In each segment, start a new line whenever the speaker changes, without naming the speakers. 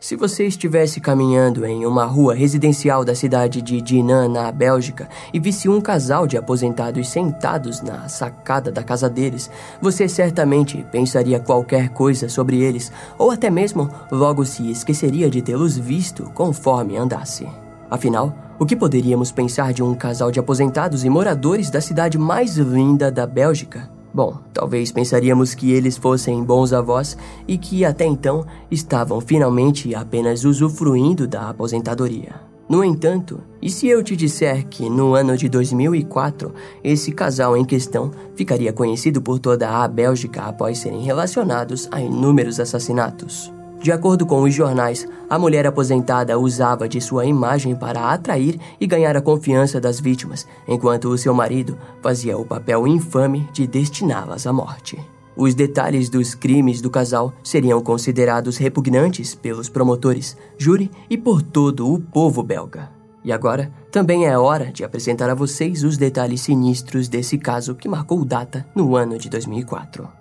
Se você estivesse caminhando em uma rua residencial da cidade de Dinan, na Bélgica, e visse um casal de aposentados sentados na sacada da casa deles, você certamente pensaria qualquer coisa sobre eles, ou até mesmo logo se esqueceria de tê-los visto conforme andasse. Afinal, o que poderíamos pensar de um casal de aposentados e moradores da cidade mais linda da Bélgica? Bom, talvez pensaríamos que eles fossem bons avós e que até então estavam finalmente apenas usufruindo da aposentadoria. No entanto, e se eu te disser que no ano de 2004 esse casal em questão ficaria conhecido por toda a Bélgica após serem relacionados a inúmeros assassinatos? De acordo com os jornais, a mulher aposentada usava de sua imagem para atrair e ganhar a confiança das vítimas, enquanto o seu marido fazia o papel infame de destiná-las à morte. Os detalhes dos crimes do casal seriam considerados repugnantes pelos promotores, júri e por todo o povo belga. E agora, também é hora de apresentar a vocês os detalhes sinistros desse caso que marcou data no ano de 2004.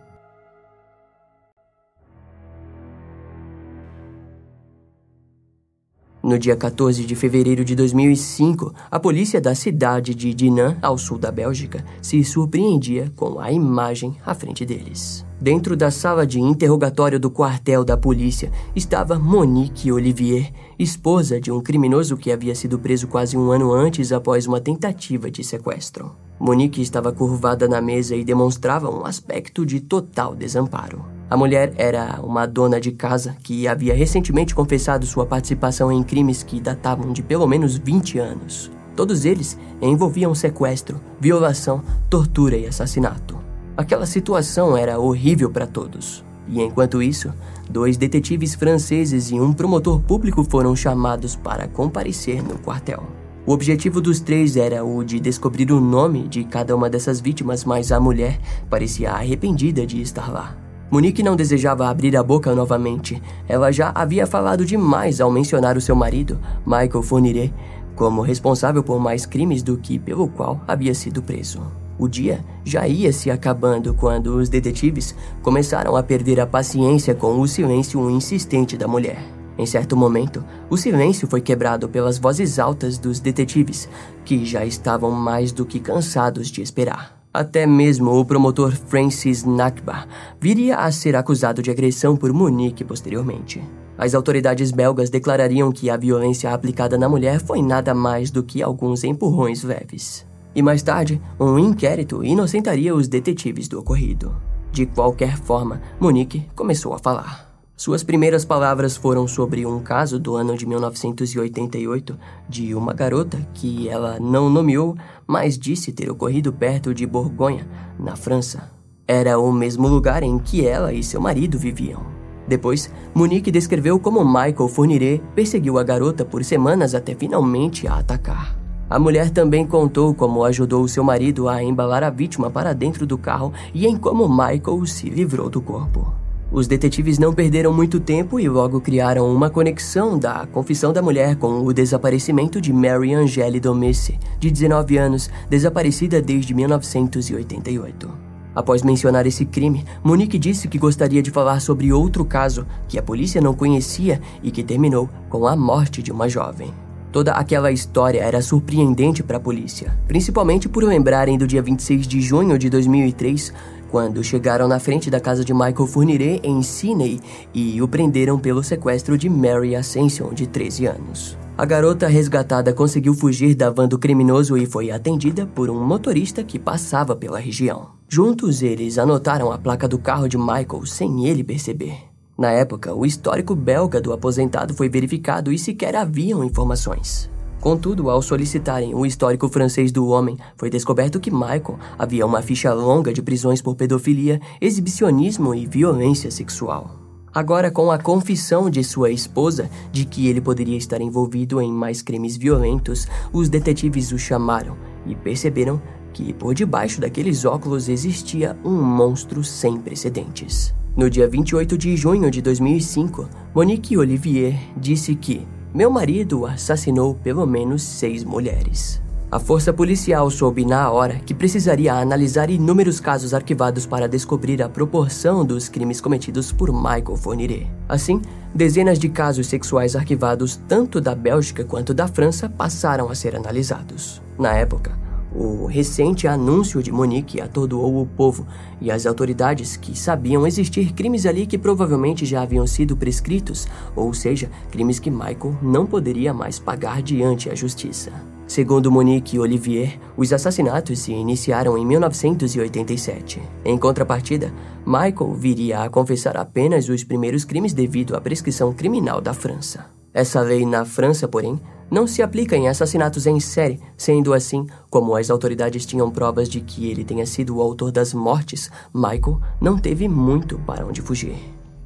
No dia 14 de fevereiro de 2005, a polícia da cidade de Dinan, ao sul da Bélgica, se surpreendia com a imagem à frente deles. Dentro da sala de interrogatório do quartel da polícia estava Monique Olivier, esposa de um criminoso que havia sido preso quase um ano antes após uma tentativa de sequestro. Monique estava curvada na mesa e demonstrava um aspecto de total desamparo. A mulher era uma dona de casa que havia recentemente confessado sua participação em crimes que datavam de pelo menos 20 anos. Todos eles envolviam sequestro, violação, tortura e assassinato. Aquela situação era horrível para todos. E enquanto isso, dois detetives franceses e um promotor público foram chamados para comparecer no quartel. O objetivo dos três era o de descobrir o nome de cada uma dessas vítimas, mas a mulher parecia arrependida de estar lá. Monique não desejava abrir a boca novamente. Ela já havia falado demais ao mencionar o seu marido, Michael Fournier, como responsável por mais crimes do que pelo qual havia sido preso. O dia já ia se acabando quando os detetives começaram a perder a paciência com o silêncio insistente da mulher. Em certo momento, o silêncio foi quebrado pelas vozes altas dos detetives, que já estavam mais do que cansados de esperar. Até mesmo o promotor Francis Nakba viria a ser acusado de agressão por Monique posteriormente. As autoridades belgas declarariam que a violência aplicada na mulher foi nada mais do que alguns empurrões leves. E mais tarde, um inquérito inocentaria os detetives do ocorrido. De qualquer forma, Monique começou a falar. Suas primeiras palavras foram sobre um caso do ano de 1988 de uma garota que ela não nomeou, mas disse ter ocorrido perto de Borgonha, na França. Era o mesmo lugar em que ela e seu marido viviam. Depois, Monique descreveu como Michael Fournier perseguiu a garota por semanas até finalmente a atacar. A mulher também contou como ajudou seu marido a embalar a vítima para dentro do carro e em como Michael se livrou do corpo. Os detetives não perderam muito tempo e logo criaram uma conexão da confissão da mulher com o desaparecimento de Mary Angele Domesse, de 19 anos, desaparecida desde 1988. Após mencionar esse crime, Monique disse que gostaria de falar sobre outro caso que a polícia não conhecia e que terminou com a morte de uma jovem. Toda aquela história era surpreendente para a polícia, principalmente por lembrarem do dia 26 de junho de 2003, quando chegaram na frente da casa de Michael Fournier em Sydney e o prenderam pelo sequestro de Mary Ascension, de 13 anos. A garota resgatada conseguiu fugir da van do criminoso e foi atendida por um motorista que passava pela região. Juntos, eles anotaram a placa do carro de Michael sem ele perceber. Na época, o histórico belga do aposentado foi verificado e sequer haviam informações. Contudo, ao solicitarem o histórico francês do homem, foi descoberto que Michael havia uma ficha longa de prisões por pedofilia, exibicionismo e violência sexual. Agora, com a confissão de sua esposa de que ele poderia estar envolvido em mais crimes violentos, os detetives o chamaram e perceberam que por debaixo daqueles óculos existia um monstro sem precedentes. No dia 28 de junho de 2005, Monique Olivier disse que meu marido assassinou pelo menos seis mulheres. A força policial soube na hora que precisaria analisar inúmeros casos arquivados para descobrir a proporção dos crimes cometidos por Michael Fournier. Assim, dezenas de casos sexuais arquivados tanto da Bélgica quanto da França passaram a ser analisados. Na época, o recente anúncio de Monique atordoou o povo e as autoridades que sabiam existir crimes ali que provavelmente já haviam sido prescritos, ou seja, crimes que Michael não poderia mais pagar diante a justiça. Segundo Monique Olivier, os assassinatos se iniciaram em 1987. Em contrapartida, Michael viria a confessar apenas os primeiros crimes devido à prescrição criminal da França. Essa lei na França, porém, não se aplica em assassinatos em série, sendo assim, como as autoridades tinham provas de que ele tenha sido o autor das mortes, Michael não teve muito para onde fugir.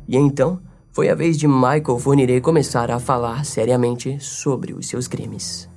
E então, foi a vez de Michael Fournier começar a falar seriamente sobre os seus crimes.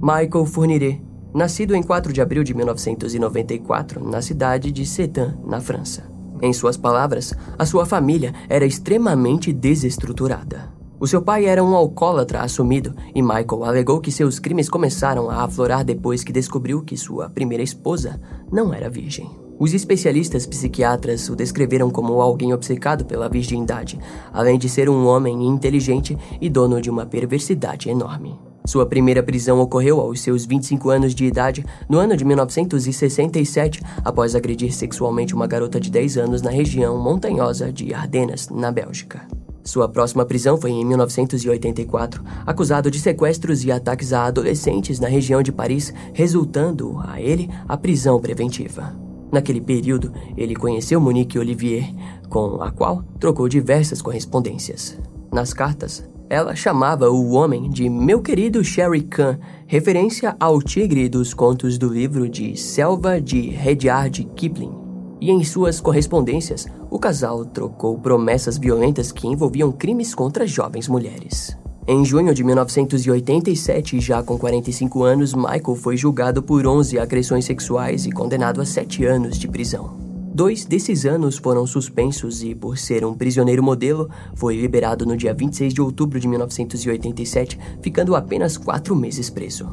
Michael Fournier, nascido em 4 de abril de 1994 na cidade de Sedan, na França. Em suas palavras, a sua família era extremamente desestruturada. O seu pai era um alcoólatra assumido e Michael alegou que seus crimes começaram a aflorar depois que descobriu que sua primeira esposa não era virgem. Os especialistas psiquiatras o descreveram como alguém obcecado pela virgindade, além de ser um homem inteligente e dono de uma perversidade enorme. Sua primeira prisão ocorreu aos seus 25 anos de idade, no ano de 1967, após agredir sexualmente uma garota de 10 anos na região montanhosa de Ardenas, na Bélgica. Sua próxima prisão foi em 1984, acusado de sequestros e ataques a adolescentes na região de Paris, resultando a ele a prisão preventiva. Naquele período, ele conheceu Monique Olivier, com a qual trocou diversas correspondências. Nas cartas, ela chamava o homem de meu querido Sherry Khan, referência ao tigre dos contos do livro de Selva de Rudyard Kipling. E em suas correspondências, o casal trocou promessas violentas que envolviam crimes contra jovens mulheres. Em junho de 1987, já com 45 anos, Michael foi julgado por 11 agressões sexuais e condenado a 7 anos de prisão. Dois desses anos foram suspensos e, por ser um prisioneiro modelo, foi liberado no dia 26 de outubro de 1987, ficando apenas quatro meses preso.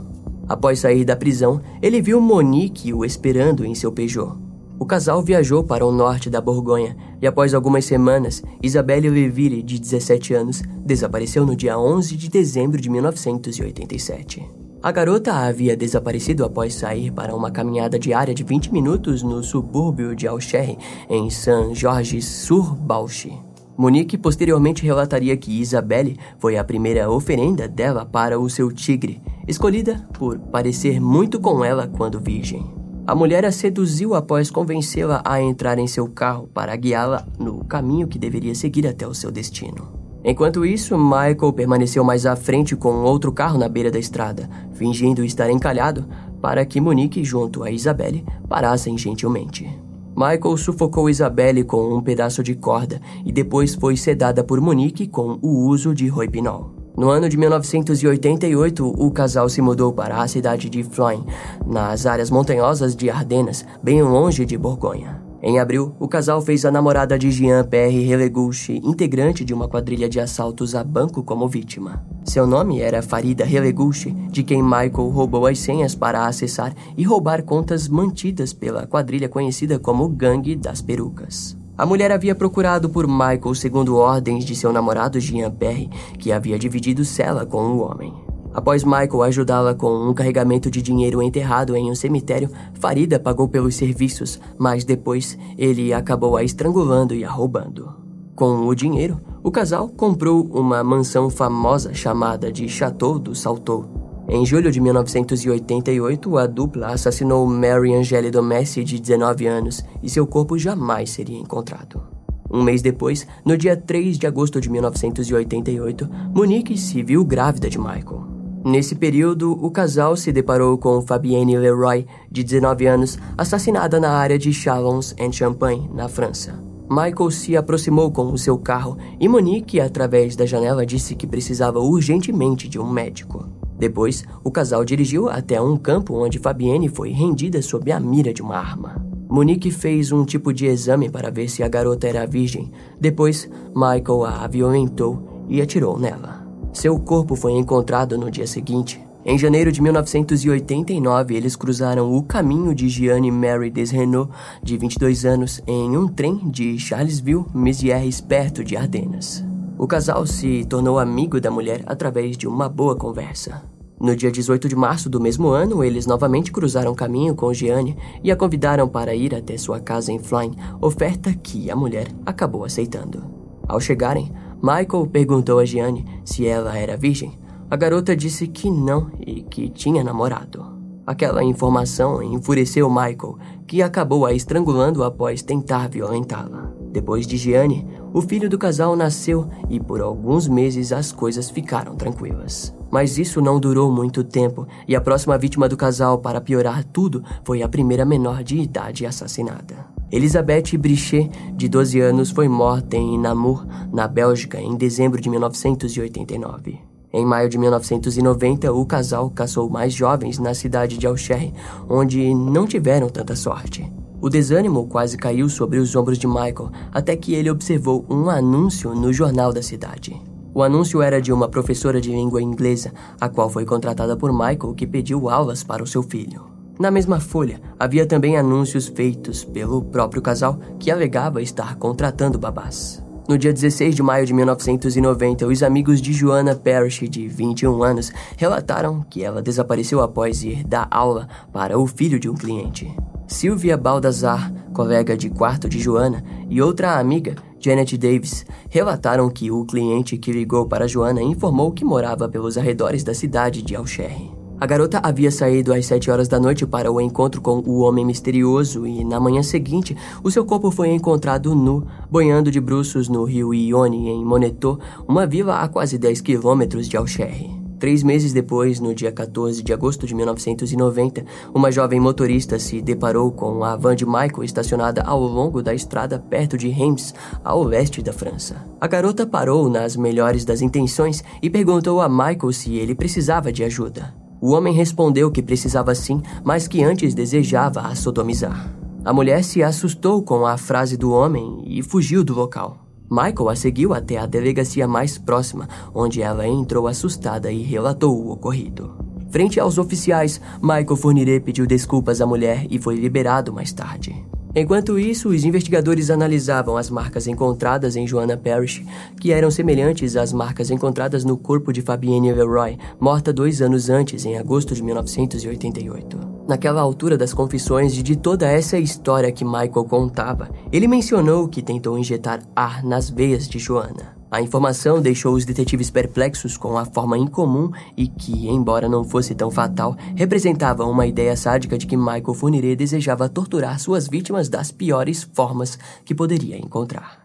Após sair da prisão, ele viu Monique o esperando em seu Peugeot. O casal viajou para o norte da Borgonha e, após algumas semanas, Isabelle Leville, de 17 anos, desapareceu no dia 11 de dezembro de 1987. A garota havia desaparecido após sair para uma caminhada diária de 20 minutos no subúrbio de Alcherre, em Saint-Georges-sur-Balche. Monique posteriormente relataria que Isabelle foi a primeira oferenda dela para o seu tigre, escolhida por parecer muito com ela quando virgem. A mulher a seduziu após convencê-la a entrar em seu carro para guiá-la no caminho que deveria seguir até o seu destino. Enquanto isso, Michael permaneceu mais à frente com outro carro na beira da estrada, fingindo estar encalhado para que Monique, junto a Isabelle, parassem gentilmente. Michael sufocou Isabelle com um pedaço de corda e depois foi sedada por Monique com o uso de roipinol. No ano de 1988, o casal se mudou para a cidade de Floin, nas áreas montanhosas de Ardenas, bem longe de Borgonha. Em abril, o casal fez a namorada de Jean-Pierre Relegouche, integrante de uma quadrilha de assaltos a banco, como vítima. Seu nome era Farida Relegouche, de quem Michael roubou as senhas para acessar e roubar contas mantidas pela quadrilha conhecida como Gangue das Perucas. A mulher havia procurado por Michael segundo ordens de seu namorado Jean-Pierre, que havia dividido cela com o homem. Após Michael ajudá-la com um carregamento de dinheiro enterrado em um cemitério, Farida pagou pelos serviços, mas depois ele acabou a estrangulando e a roubando. Com o dinheiro, o casal comprou uma mansão famosa chamada de Chateau do Saltou. Em julho de 1988, a dupla assassinou Mary Angele Domessi, de 19 anos, e seu corpo jamais seria encontrado. Um mês depois, no dia 3 de agosto de 1988, Monique se viu grávida de Michael. Nesse período, o casal se deparou com Fabienne Leroy, de 19 anos, assassinada na área de Chalons-en-Champagne, na França. Michael se aproximou com o seu carro e Monique, através da janela, disse que precisava urgentemente de um médico. Depois, o casal dirigiu até um campo onde Fabienne foi rendida sob a mira de uma arma. Monique fez um tipo de exame para ver se a garota era virgem. Depois, Michael a violentou e atirou nela. Seu corpo foi encontrado no dia seguinte. Em janeiro de 1989, eles cruzaram o caminho de Gianni Mary Desrenault, de 22 anos, em um trem de Charlesville, Mézières, perto de Ardenas. O casal se tornou amigo da mulher através de uma boa conversa. No dia 18 de março do mesmo ano, eles novamente cruzaram caminho com Gianni e a convidaram para ir até sua casa em Flyn, oferta que a mulher acabou aceitando. Ao chegarem, Michael perguntou a Gianni se ela era virgem. A garota disse que não e que tinha namorado. Aquela informação enfureceu Michael, que acabou a estrangulando após tentar violentá-la. Depois de Gianni, o filho do casal nasceu e por alguns meses as coisas ficaram tranquilas. Mas isso não durou muito tempo e a próxima vítima do casal, para piorar tudo, foi a primeira menor de idade assassinada. Elizabeth Brichet, de 12 anos, foi morta em Namur, na Bélgica, em dezembro de 1989. Em maio de 1990, o casal caçou mais jovens na cidade de Alcherre, onde não tiveram tanta sorte. O desânimo quase caiu sobre os ombros de Michael até que ele observou um anúncio no jornal da cidade. O anúncio era de uma professora de língua inglesa, a qual foi contratada por Michael, que pediu aulas para o seu filho. Na mesma folha, havia também anúncios feitos pelo próprio casal que alegava estar contratando babás. No dia 16 de maio de 1990, os amigos de Joanna Parrish, de 21 anos, relataram que ela desapareceu após ir dar aula para o filho de um cliente. Sylvia Baldazar, colega de quarto de Joanna, e outra amiga, Janet Davis, relataram que o cliente que ligou para Joanna informou que morava pelos arredores da cidade de Alcherre. A garota havia saído às 7 horas da noite para o encontro com o homem misterioso e, na manhã seguinte, o seu corpo foi encontrado nu, boiando de bruços no rio Ione, em Monetot, uma vila a quase 10 quilômetros de Alcherre. Três meses depois, no dia 14 de agosto de 1990, uma jovem motorista se deparou com a van de Michael estacionada ao longo da estrada perto de Reims, ao leste da França. A garota parou nas melhores das intenções e perguntou a Michael se ele precisava de ajuda. O homem respondeu que precisava sim, mas que antes desejava a sodomizar. A mulher se assustou com a frase do homem e fugiu do local. Michael a seguiu até a delegacia mais próxima, onde ela entrou assustada e relatou o ocorrido. Frente aos oficiais, Michael Fournier pediu desculpas à mulher e foi liberado mais tarde. Enquanto isso, os investigadores analisavam as marcas encontradas em Joanna Parrish, que eram semelhantes às marcas encontradas no corpo de Fabienne Leroy, morta dois anos antes, em agosto de 1988. Naquela altura das confissões e de toda essa história que Michael contava, ele mencionou que tentou injetar ar nas veias de Joanna. A informação deixou os detetives perplexos com a forma incomum e que, embora não fosse tão fatal, representava uma ideia sádica de que Michael Fournier desejava torturar suas vítimas das piores formas que poderia encontrar.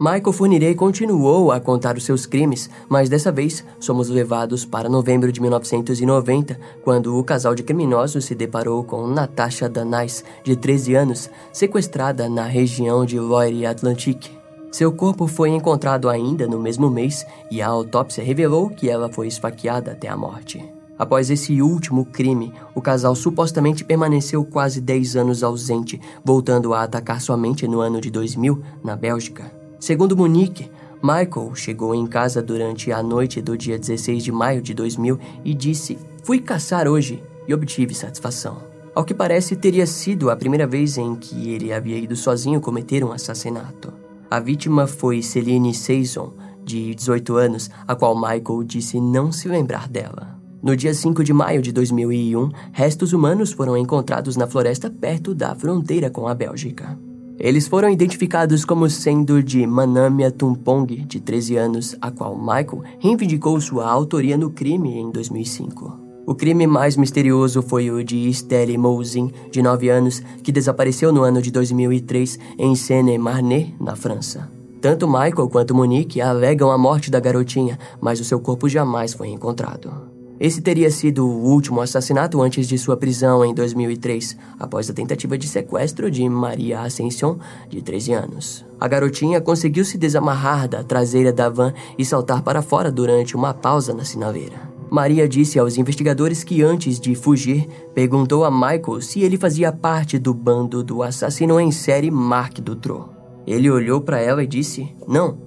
Michael Fournier continuou a contar os seus crimes, mas dessa vez somos levados para novembro de 1990, quando o casal de criminosos se deparou com Natasha Danais, de 13 anos, sequestrada na região de Loire-Atlantique. Seu corpo foi encontrado ainda no mesmo mês e a autópsia revelou que ela foi esfaqueada até a morte. Após esse último crime, o casal supostamente permaneceu quase 10 anos ausente, voltando a atacar somente no ano de 2000, na Bélgica. Segundo Monique, Michael chegou em casa durante a noite do dia 16 de maio de 2000 e disse: Fui caçar hoje e obtive satisfação. Ao que parece, teria sido a primeira vez em que ele havia ido sozinho cometer um assassinato. A vítima foi Celine Saison, de 18 anos, a qual Michael disse não se lembrar dela. No dia 5 de maio de 2001, restos humanos foram encontrados na floresta perto da fronteira com a Bélgica. Eles foram identificados como sendo de Manamia Tumpong, de 13 anos, a qual Michael reivindicou sua autoria no crime em 2005. O crime mais misterioso foi o de Estelle Mouzin, de 9 anos, que desapareceu no ano de 2003 em Seine-Marne, na França. Tanto Michael quanto Monique alegam a morte da garotinha, mas o seu corpo jamais foi encontrado. Esse teria sido o último assassinato antes de sua prisão em 2003, após a tentativa de sequestro de Maria Ascension, de 13 anos. A garotinha conseguiu se desamarrar da traseira da van e saltar para fora durante uma pausa na sinaleira. Maria disse aos investigadores que antes de fugir, perguntou a Michael se ele fazia parte do bando do assassino em série Mark Dutroux. Ele olhou para ela e disse: Não,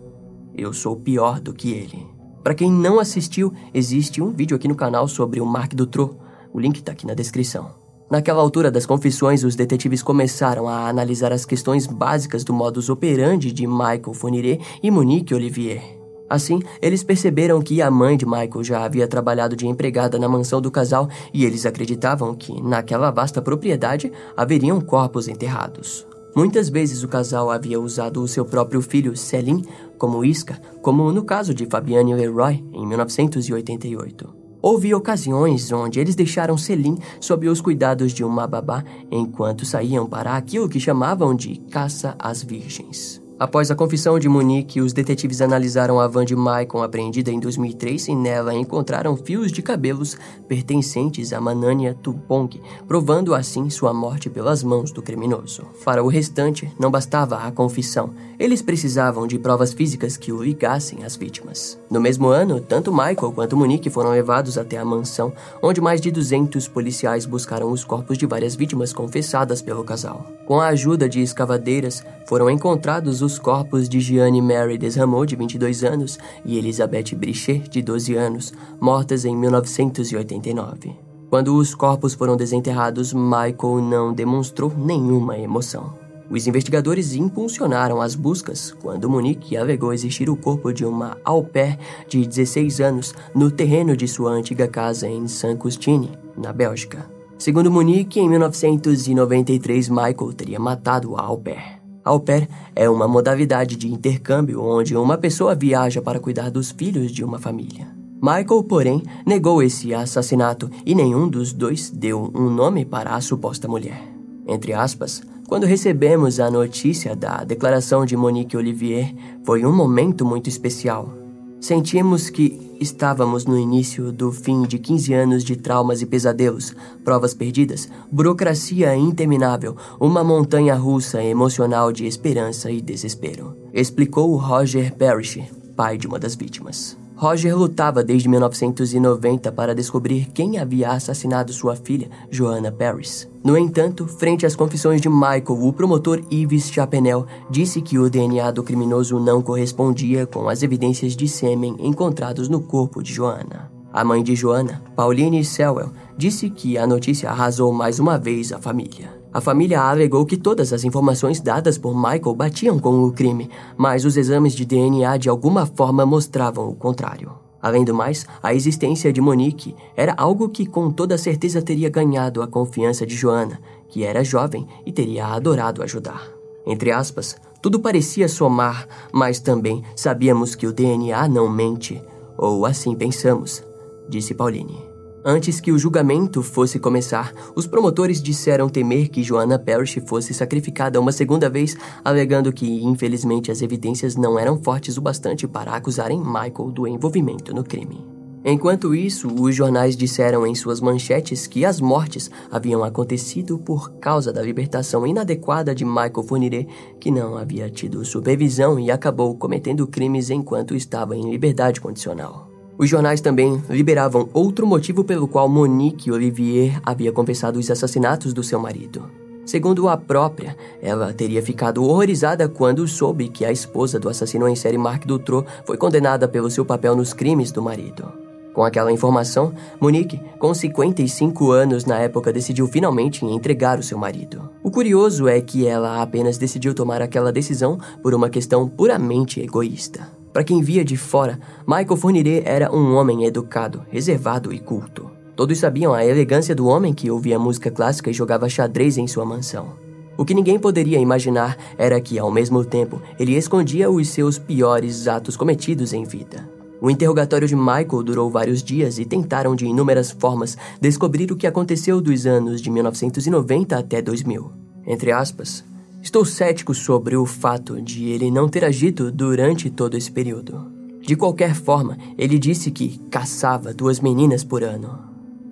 eu sou pior do que ele. Para quem não assistiu, existe um vídeo aqui no canal sobre o Mark Dutroux. O link está aqui na descrição. Naquela altura das confissões, os detetives começaram a analisar as questões básicas do modus operandi de Michael Fournier e Monique Olivier. Assim, eles perceberam que a mãe de Michael já havia trabalhado de empregada na mansão do casal e eles acreditavam que, naquela vasta propriedade, haveriam corpos enterrados. Muitas vezes o casal havia usado o seu próprio filho, Celine, como isca, como no caso de Fabiane Leroy, em 1988. Houve ocasiões onde eles deixaram Selim sob os cuidados de uma babá enquanto saíam para aquilo que chamavam de caça às virgens. Após a confissão de Monique, os detetives analisaram a van de Maicon apreendida em 2003 e nela encontraram fios de cabelos pertencentes a Manania Tupong, provando assim sua morte pelas mãos do criminoso. Para o restante, não bastava a confissão, eles precisavam de provas físicas que o ligassem às vítimas. No mesmo ano, tanto Michael quanto Monique foram levados até a mansão, onde mais de 200 policiais buscaram os corpos de várias vítimas confessadas pelo casal. Com a ajuda de escavadeiras, foram encontrados os os corpos de Gianni Mary Desramou, de 22 anos, e Elizabeth Brichet, de 12 anos, mortas em 1989. Quando os corpos foram desenterrados, Michael não demonstrou nenhuma emoção. Os investigadores impulsionaram as buscas quando Monique alegou existir o corpo de uma au pair de 16 anos no terreno de sua antiga casa em Saint-Custine, na Bélgica. Segundo Monique, em 1993 Michael teria matado a au pair. Au pair é uma modalidade de intercâmbio onde uma pessoa viaja para cuidar dos filhos de uma família. Michael, porém, negou esse assassinato e nenhum dos dois deu um nome para a suposta mulher. Entre aspas, quando recebemos a notícia da declaração de Monique Olivier, foi um momento muito especial. Sentimos que estávamos no início do fim de 15 anos de traumas e pesadelos, provas perdidas, burocracia interminável, uma montanha russa emocional de esperança e desespero, explicou Roger Parrish, pai de uma das vítimas. Roger lutava desde 1990 para descobrir quem havia assassinado sua filha, Joanna Paris. No entanto, frente às confissões de Michael, o promotor Yves Chapenel disse que o DNA do criminoso não correspondia com as evidências de sêmen encontrados no corpo de Joanna. A mãe de Joanna, Pauline Sewell, disse que a notícia arrasou mais uma vez a família. A família alegou que todas as informações dadas por Michael batiam com o crime, mas os exames de DNA de alguma forma mostravam o contrário. Além do mais, a existência de Monique era algo que com toda certeza teria ganhado a confiança de Joana, que era jovem e teria adorado ajudar. Entre aspas, tudo parecia somar, mas também sabíamos que o DNA não mente, ou assim pensamos, disse Pauline. Antes que o julgamento fosse começar, os promotores disseram temer que Joanna Parrish fosse sacrificada uma segunda vez, alegando que, infelizmente, as evidências não eram fortes o bastante para acusarem Michael do envolvimento no crime. Enquanto isso, os jornais disseram em suas manchetes que as mortes haviam acontecido por causa da libertação inadequada de Michael Fournier, que não havia tido supervisão e acabou cometendo crimes enquanto estava em liberdade condicional. Os jornais também liberavam outro motivo pelo qual Monique Olivier havia confessado os assassinatos do seu marido. Segundo a própria, ela teria ficado horrorizada quando soube que a esposa do assassino em série Marc Dutroux foi condenada pelo seu papel nos crimes do marido. Com aquela informação, Monique, com 55 anos na época, decidiu finalmente entregar o seu marido. O curioso é que ela apenas decidiu tomar aquela decisão por uma questão puramente egoísta. Para quem via de fora, Michael Fournier era um homem educado, reservado e culto. Todos sabiam a elegância do homem que ouvia música clássica e jogava xadrez em sua mansão. O que ninguém poderia imaginar era que, ao mesmo tempo, ele escondia os seus piores atos cometidos em vida. O interrogatório de Michael durou vários dias e tentaram de inúmeras formas descobrir o que aconteceu dos anos de 1990 até 2000. Entre aspas, Estou cético sobre o fato de ele não ter agido durante todo esse período. De qualquer forma, ele disse que caçava duas meninas por ano.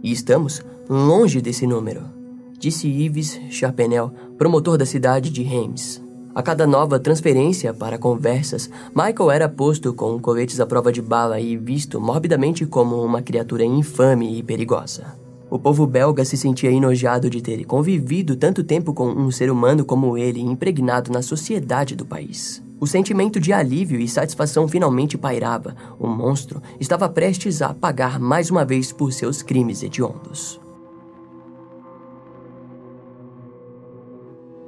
E estamos longe desse número, disse Yves Chapenel, promotor da cidade de Reims. A cada nova transferência para conversas, Michael era posto com coletes à prova de bala e visto morbidamente como uma criatura infame e perigosa. O povo belga se sentia enojado de ter convivido tanto tempo com um ser humano como ele, impregnado na sociedade do país. O sentimento de alívio e satisfação finalmente pairava. O monstro estava prestes a pagar mais uma vez por seus crimes hediondos.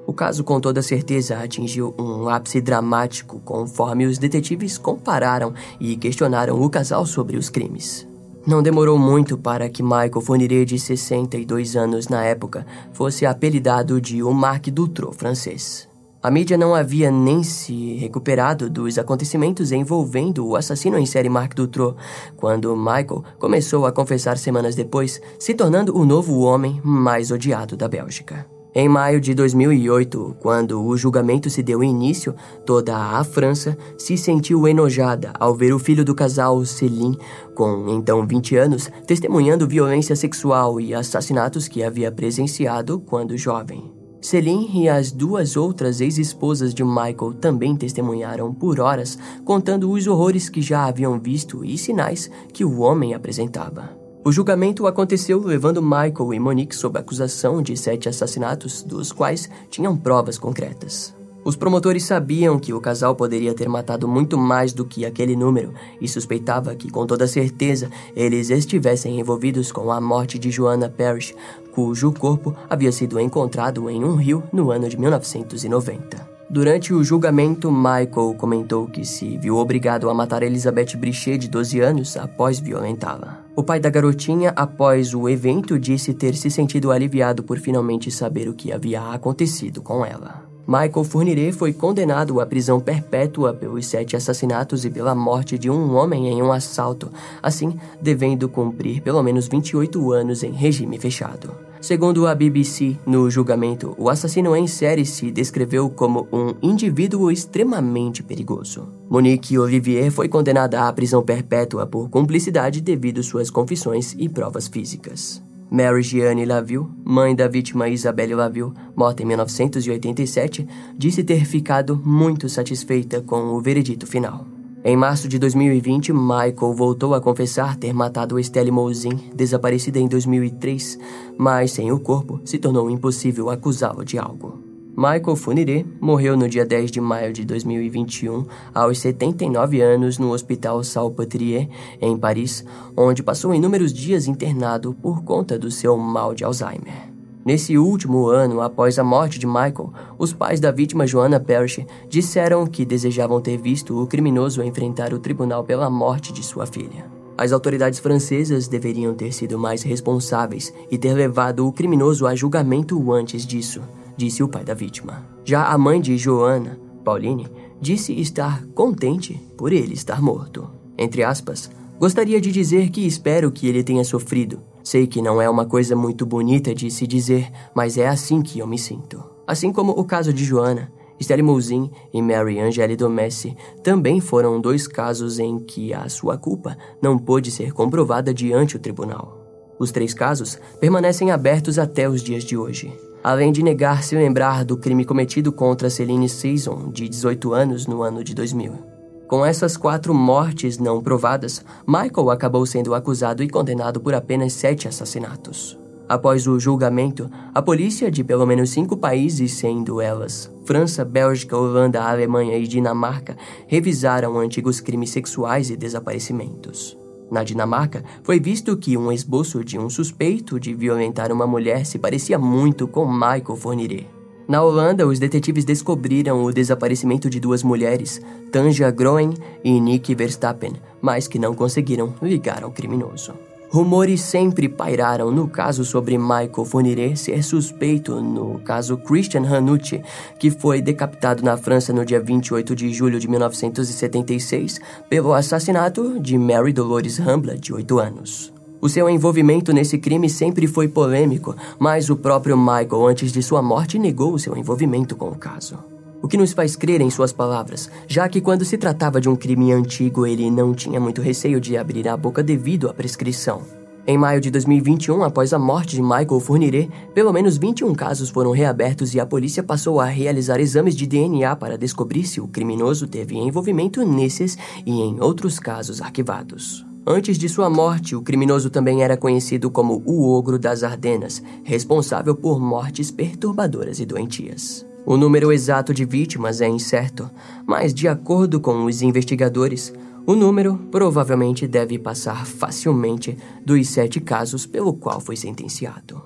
O caso, com toda certeza, atingiu um ápice dramático conforme os detetives compararam e questionaram o casal sobre os crimes. Não demorou muito para que Michael Fournier, de 62 anos na época, fosse apelidado de o Marc Dutroux francês. A mídia não havia nem se recuperado dos acontecimentos envolvendo o assassino em série Marc Dutroux, quando Michael começou a confessar semanas depois, se tornando o novo homem mais odiado da Bélgica. Em maio de 2008, quando o julgamento se deu início, toda a França se sentiu enojada ao ver o filho do casal, Céline, com então 20 anos, testemunhando violência sexual e assassinatos que havia presenciado quando jovem. Céline e as duas outras ex-esposas de Michael também testemunharam por horas, contando os horrores que já haviam visto e sinais que o homem apresentava. O julgamento aconteceu levando Michael e Monique sob acusação de sete assassinatos, dos quais tinham provas concretas. Os promotores sabiam que o casal poderia ter matado muito mais do que aquele número e suspeitava que, com toda certeza, eles estivessem envolvidos com a morte de Joanna Parrish, cujo corpo havia sido encontrado em um rio no ano de 1990. Durante o julgamento, Michael comentou que se viu obrigado a matar Elizabeth Brichet, de 12 anos, após violentá-la. O pai da garotinha, após o evento, disse ter se sentido aliviado por finalmente saber o que havia acontecido com ela. Michael Fournier foi condenado à prisão perpétua pelos sete assassinatos e pela morte de um homem em um assalto, assim devendo cumprir pelo menos 28 anos em regime fechado. Segundo a BBC, no julgamento, o assassino em série se descreveu como um indivíduo extremamente perigoso. Monique Olivier foi condenada à prisão perpétua por cumplicidade devido suas confissões e provas físicas. Mary Gianni Laville, mãe da vítima Isabelle Laville, morta em 1987, disse ter ficado muito satisfeita com o veredito final. Em março de 2020, Michael voltou a confessar ter matado Estelle Mouzin, desaparecida em 2003, mas sem o corpo se tornou impossível acusá-lo de algo. Michael Funiré morreu no dia 10 de maio de 2021, aos 79 anos, no Hospital Salpêtrière, em Paris, onde passou inúmeros dias internado por conta do seu mal de Alzheimer. Nesse último ano, após a morte de Michael, os pais da vítima Joanna Parrish disseram que desejavam ter visto o criminoso enfrentar o tribunal pela morte de sua filha. As autoridades francesas deveriam ter sido mais responsáveis e ter levado o criminoso a julgamento antes disso, disse o pai da vítima. Já a mãe de Joanna, Pauline, disse estar contente por ele estar morto. Entre aspas, gostaria de dizer que espero que ele tenha sofrido, Sei que não é uma coisa muito bonita de se dizer, mas é assim que eu me sinto. Assim como o caso de Joana, Estelle Mouzin e Mary Angeli Domessi também foram dois casos em que a sua culpa não pôde ser comprovada diante o tribunal. Os três casos permanecem abertos até os dias de hoje. Além de negar se lembrar do crime cometido contra Celine Season, de 18 anos, no ano de 2000. Com essas quatro mortes não provadas, Michael acabou sendo acusado e condenado por apenas sete assassinatos. Após o julgamento, a polícia de pelo menos cinco países, sendo elas França, Bélgica, Holanda, Alemanha e Dinamarca, revisaram antigos crimes sexuais e desaparecimentos. Na Dinamarca, foi visto que um esboço de um suspeito de violentar uma mulher se parecia muito com Michael Fournier. Na Holanda, os detetives descobriram o desaparecimento de duas mulheres, Tanja Groen e Nick Verstappen, mas que não conseguiram ligar ao criminoso. Rumores sempre pairaram no caso sobre Michael Fournier ser suspeito no caso Christian Hanucci, que foi decapitado na França no dia 28 de julho de 1976 pelo assassinato de Mary Dolores Rambla, de 8 anos. O seu envolvimento nesse crime sempre foi polêmico, mas o próprio Michael, antes de sua morte, negou o seu envolvimento com o caso. O que nos faz crer em suas palavras, já que quando se tratava de um crime antigo, ele não tinha muito receio de abrir a boca devido à prescrição. Em maio de 2021, após a morte de Michael Fournier, pelo menos 21 casos foram reabertos e a polícia passou a realizar exames de DNA para descobrir se o criminoso teve envolvimento nesses e em outros casos arquivados. Antes de sua morte, o criminoso também era conhecido como o Ogro das Ardenas, responsável por mortes perturbadoras e doentias. O número exato de vítimas é incerto, mas, de acordo com os investigadores, o número provavelmente deve passar facilmente dos sete casos pelo qual foi sentenciado.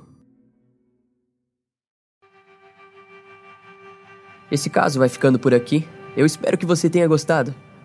Esse caso vai ficando por aqui. Eu espero que você tenha gostado.